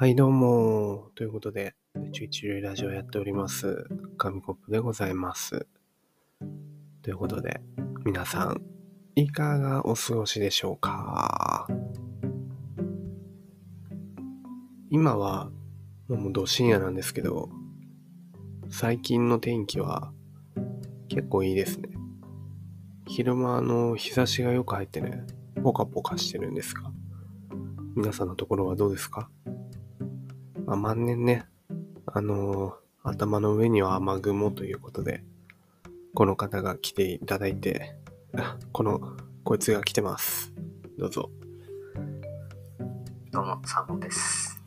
はい、どうも。ということで、宇宙一流ラジオやっております。紙コップでございます。ということで、皆さん、いかがお過ごしでしょうか？今は、もうど深夜なんですけど、最近の天気は結構いいですね。昼間の日差しがよく入ってね、ポカポカしてるんですが、皆さんのところはどうですか？まあ、万年ね、あのー頭の上には雨雲ということで、この方が来ていただいて、あこの、こいつが来てます。どうぞ。どうも、サーモンです。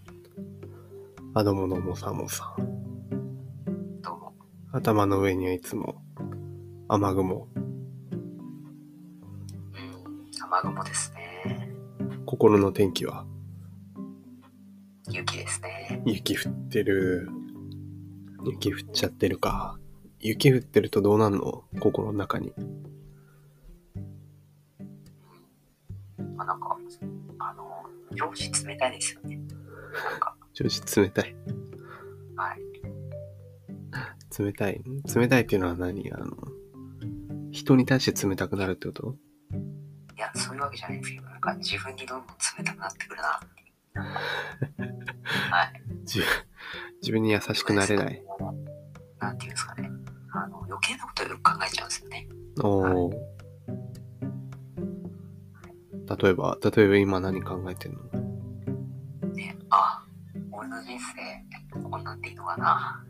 あ、どうもどうも、サーモンさん。どうも。頭の上にはいつも、雨雲。うん、雨雲ですね。心の天気は、雪ですね。雪降ってる。雪降っちゃってるか。雪降ってるとどうなんの？心の中に。まあ、なんか、あの、上司冷たいですよね。なんか、調子冷たい。はい。冷たい冷たいっていうのは何？あの、人に対して冷たくなるってこと？いや、そういうわけじゃないんですけど、なんか自分にどんどん冷たくなってくるなって はい。自自分に優しくなれない。。なんていうんですかね。あの、余計なことをよく考えちゃうんですよね。おお。例えば、例えば今何考えてんの？ね、あ、俺の人生、こんなんていいのかな？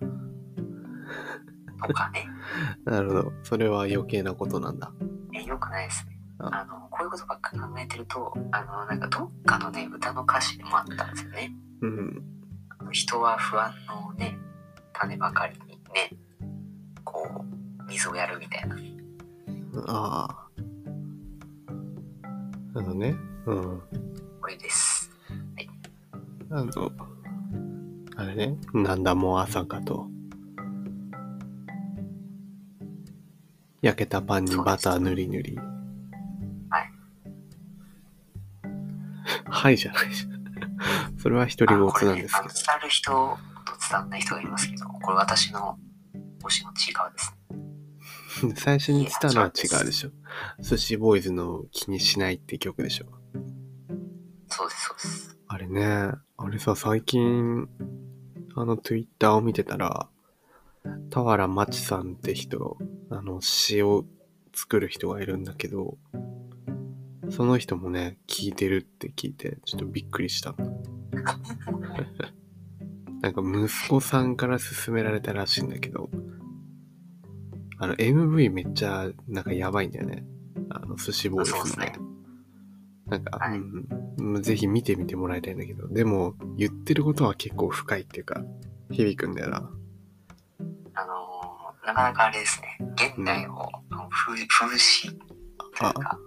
とかね。なるほど。それは余計なことなんだ。え、よくないですね。ああの、こういうことばっか考えてると、あの、なんかどっかのね、歌の歌詞でもあったんですよね。うん。人は不安のね、種ばかりにね、こう、水をやるみたいな。ああ。あのね。うん。これです。あの、あれね。なんだもう朝かと。焼けたパンにバター塗り塗り。はいじゃないじゃん。それは一人ごつなんですけあこれね、あの伝わる人と伝わらない人がいますけど、これ私の推しのちいかわですね。最初に来たのは違うでしょ。寿司ボーイズの気にしないって曲でしょ。そうです、そうです。あれね、あれさ、最近、あの、ツイッターを見てたら、田原町さんって人、あの、詩を作る人がいるんだけど、その人もね、聞いてるって聞いて、ちょっとびっくりした。なんか息子さんから勧められたらしいんだけど、あの、MV めっちゃ、なんかやばいんだよね。あの、寿司ボーイズすね。なんか、はいうんうん、ぜひ見てみてもらいたいんだけど、でも、言ってることは結構深いっていうか、響くんだよな。あのーなかなかあれですね、現代を風刺というか、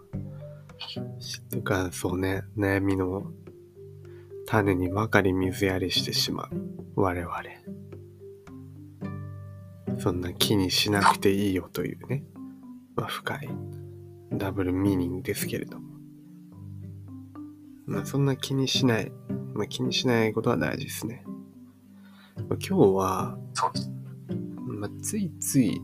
とか、そうね、悩みの種にばかり水やりしてしまう我々。そんな気にしなくていいよというね、まあ、深いダブルミーニングですけれども。まあ、そんな気にしない、まあ、気にしないことは大事ですね。まあ、今日は。まあ、ついつい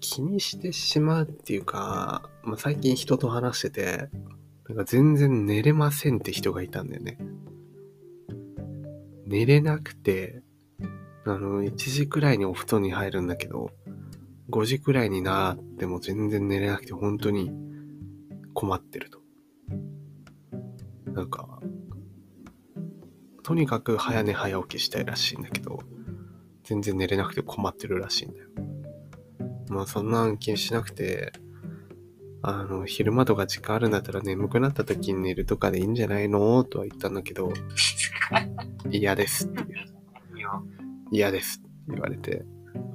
気にしてしまうっていうか、まあ、最近人と話してて、なんか全然寝れませんって人がいたんだよね。寝れなくて、あの、1時くらいにお布団に入るんだけど、5時くらいになっても全然寝れなくて本当に困ってると。なんか、とにかく早寝早起きしたいらしいんだけど、全然寝れなくて困ってるらしいんだよ。まあそんなん気にしなくて、あの、昼間とか時間あるんだったら眠くなった時に寝るとかでいいんじゃないの？とは言ったんだけど、嫌ですっていう。嫌ですって言われて、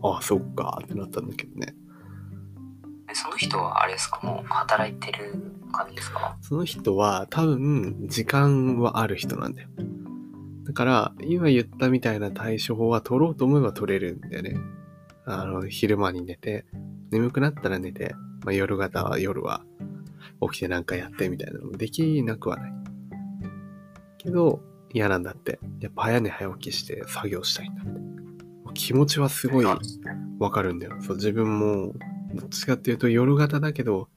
ああ、そっかってなったんだけどね。えその人はあれですか？もう働いてる感じですか？その人は多分時間はある人なんだよ。だから、今言ったみたいな対処法は取ろうと思えば取れるんだよね。あの、昼間に寝て、眠くなったら寝て、まあ、夜型は夜は起きてなんかやってみたいなのもできなくはない。けど、嫌なんだって。やっぱ早寝早起きして作業したいんだって。気持ちはすごいわかるんだよ。そう、自分も、どっちかっていうと夜型だけど、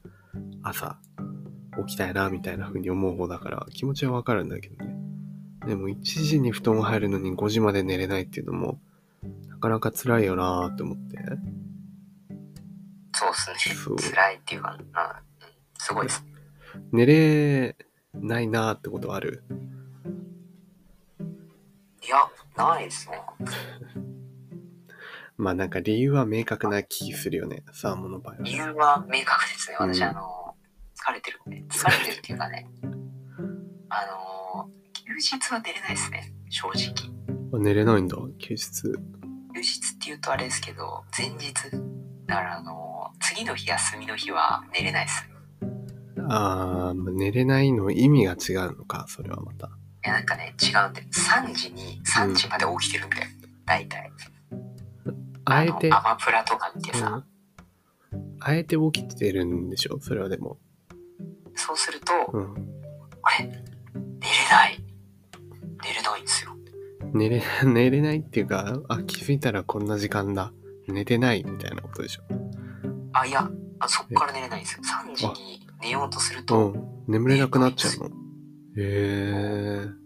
朝起きたいな、みたいな風に思う方だから、気持ちはわかるんだけどね。でも1時に布団入るのに5時まで寝れないっていうのも、なかなか辛いよなーって思って。そうですね。辛いっていうか、なうんすごいですね。寝れないなーってことある？いや、ないですね。まあなんか理由は明確な気するよね。サーモンの場合は理ね。由は明確ですね。私、うんあの、疲れてるんで。疲れてるっていうかね、あの、休日は出れないですね。正直。あ寝れないんだ、休日。休日っていうとあれですけど、前日。だから、あの、次の日休みの日は寝れないです。ああ寝れないの意味が違うのか、それはまた。いや、なんかね、違うんで、3時に、3時まで起きてるんで、大体。あえて、のアマプラとか見てさ、うんあえて起きてるんでしょ？それはでも。そうすると、うん。あれ寝れ、寝れないっていうか、あ、気づいたらこんな時間だ。寝てないみたいなことでしょ。あ、いや、あそっから寝れないんですよ。3時に寝ようとするうと、ん。眠れなくなっちゃうの。へえー。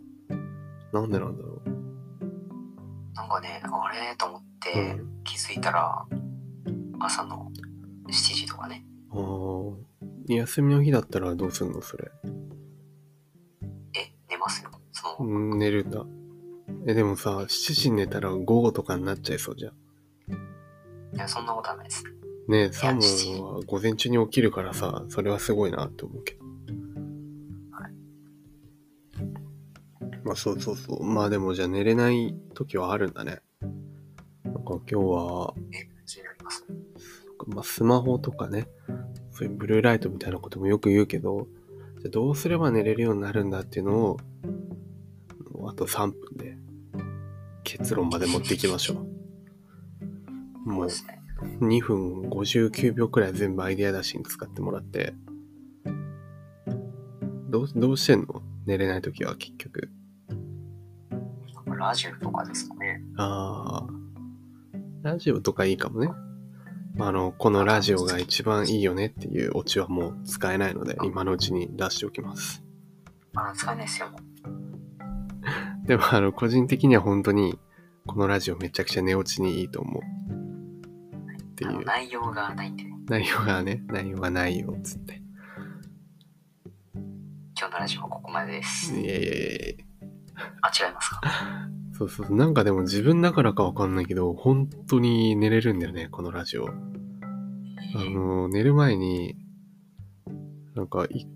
なんでなんだろなんかね、あれと思っう。て、うん。気づいたら、朝の7時とかね。あー休みの日だったらどうすんのそれ。え、寝ますよ。その、うん寝るんだ。え、でもさ、7時に寝たら午後とかになっちゃいそうじゃん。いや、そんなことはないです。ねえ、サ7ーモンは午前中に起きるからさ、それはすごいなって思うけど。はいまあそうそうそう。まあでもじゃあ寝れない時はあるんだね。なんか今日は、え、気になります。まあスマホとかね、そういうブルーライトみたいなこともよく言うけど、じゃあどうすれば寝れるようになるんだっていうのを、あと3分で結論まで持っていきましょう。もうそうですね。2分59秒くらい全部アイデア出しに使ってもらって、どう、どうしてんの？寝れないときは結局。ラジオとかですかね。ああ、ラジオとかいいかもね。あの、このラジオが一番いいよねっていうオチはもう使えないので、今のうちに出しておきます。あの、使えないですよ。でも、あの、個人的には本当に、このラジオめちゃくちゃ寝落ちにいいと思う。っていう、内容がないんでね。内容がね、内容がないよ、つって。今日のラジオはここまでです。いやいやいやいやあ、違いますか？そうそう。なんかでも自分だからかわかんないけど、本当に寝れるんだよね、このラジオ。あの、寝る前に、なんかい、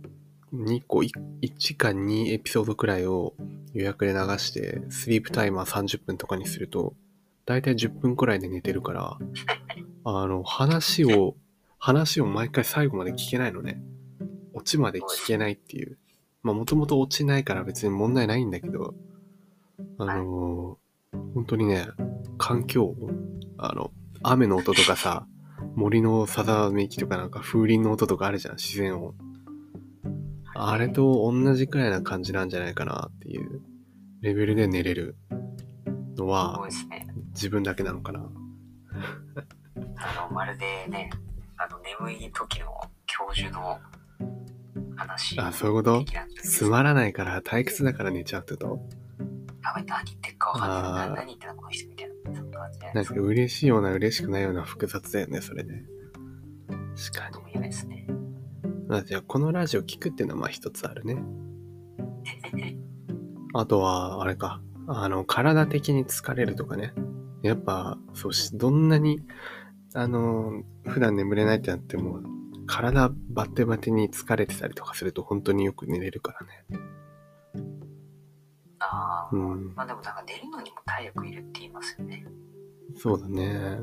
2個、1か2エピソードくらいを予約で流して、スリープタイマー30分とかにすると、だいたい10分くらいで寝てるから、あの、話を、話を毎回最後まで聞けないのね。オチまで聞けないっていう。まあ、もともと落ちないから別に問題ないんだけど、あの本当にね、環境、あの、雨の音とかさ、森のさざめきとかなんか風鈴の音とかあるじゃん、自然音。あれと同じくらいな感じなんじゃないかなっていうレベルで寝れるのは。自分だけなのかな。あの、まるでね、あの、眠い時の教授の話。あ、そういうこと？つまらないから退屈だから寝ちゃうってこと？やばい、何言ってるかわかんない。何言ってんのこの人みたいな。そんなんか嬉しいような嬉しくないような複雑だよね、それね。確かか。も言えないですね。あ、じゃあこのラジオ聞くっていうのはまあ一つあるね。あとは、あれか。あの、体的に疲れるとかね。やっぱ、そうし、どんなに、あの、普段眠れないってなっても、体バッテバテに疲れてたりとかすると本当によく寝れるからね。ああ、うん。まあでもなんか寝るのにも体力いるって言いますよね。そうだね。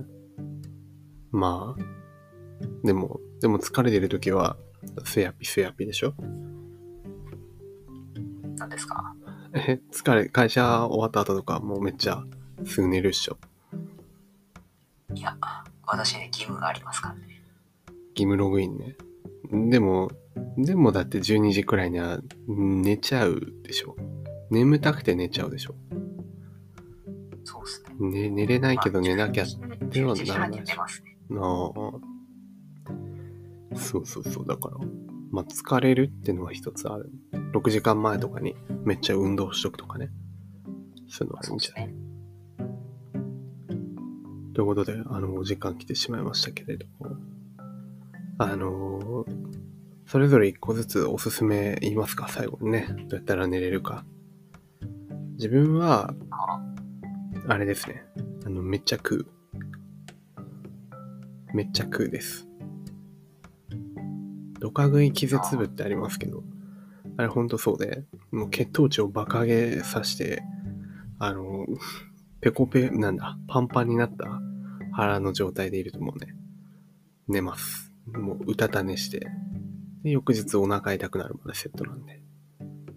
まあ、でも、でも疲れてる時は、セヤピセヤピでしょ？何ですか？え、疲れ、会社終わった後とかもうめっちゃすぐ寝るっしょ。いや、私ね、義務がありますからね。義務ログインね。でも、でもだって12時くらいには寝ちゃうでしょ。眠たくて寝ちゃうでしょ。そうですね。ね、寝れないけどまあ寝なきゃ。10ては10時半に寝ますね。ああ。そうそうそう。だから、まあ、疲れるっていうのは一つある。6時間前とかにめっちゃ運動しとくとかね。そういうのあるんじゃない？ね。ということで、あの、お時間来てしまいましたけれども、あの、それぞれ一個ずつおすすめ言いますか、最後にね。どうやったら寝れるか。自分は、あれですね。あの、めっちゃ食う。めっちゃ食うです。ドカ食い気絶部ってありますけど、あれほんとそうで、もう血糖値をバカげさして、あの、ペコペ、なんだ、パンパンになった腹の状態でいるともうね、寝ます。もううたた寝して、で翌日お腹痛くなるまでセットなんで、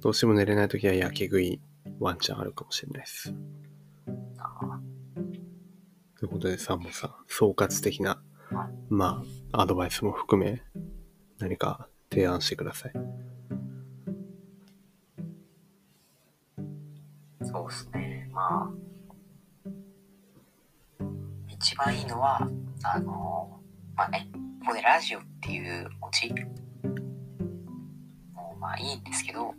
どうしても寝れないときは焼き食いワンチャンあるかもしれないです。あということで、サンボさん、総括的な、まあ、アドバイスも含め、何か提案してください。そうですね。まあ、一番いいのは、あの、まあね、ここでラジオっていう文字もまあいいんですけど、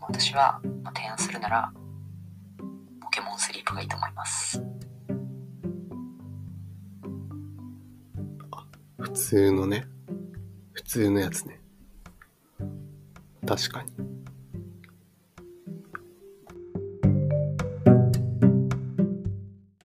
私はまあ提案するなら、ポケモンスリープがいいと思います。普通のね、普通のやつね。確かに。